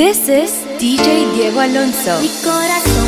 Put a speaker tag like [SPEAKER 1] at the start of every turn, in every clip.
[SPEAKER 1] This is DJ Diego Alonso.
[SPEAKER 2] Mi corazón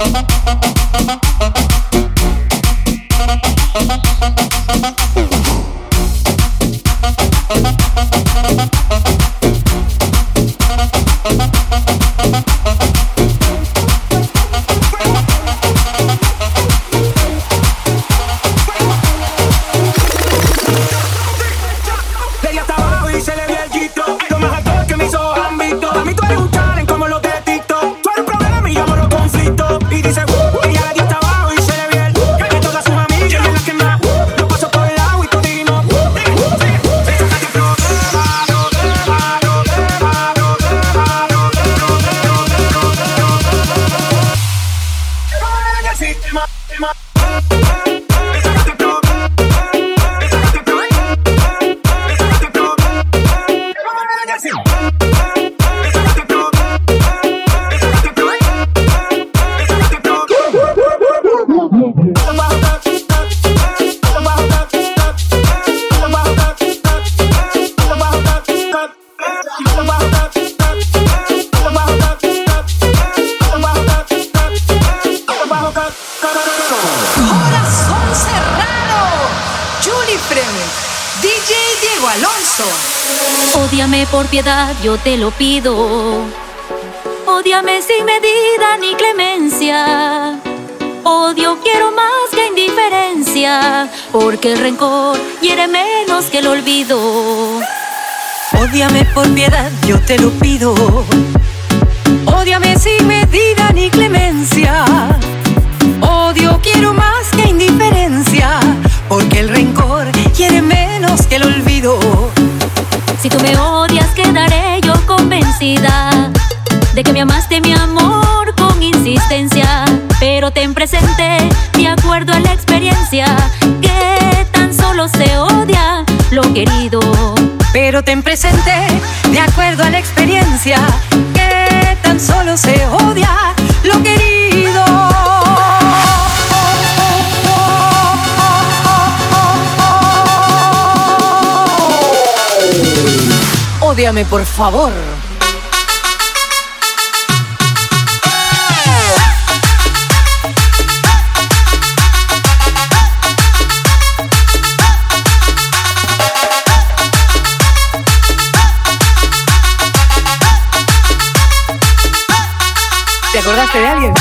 [SPEAKER 2] Uh-huh. In my. am I? Yo te lo pido. Odiame sin medida ni clemencia. Odio quiero más que indiferencia, porque el rencor hiere menos que el olvido.
[SPEAKER 3] Odiame por piedad, yo te lo pido. Odiame sin medida ni clemencia. Odio quiero más que indiferencia, porque el rencor quiere menos que el olvido.
[SPEAKER 2] Si tú me odias, quedaré yo convencida de que me amaste mi amor con insistencia. Pero ten presente, de acuerdo a la experiencia, que tan solo se odia lo querido.
[SPEAKER 3] Pero ten presente, de acuerdo a la experiencia, que tan solo se odia Odiame, por favor. ¿Te acordaste de alguien?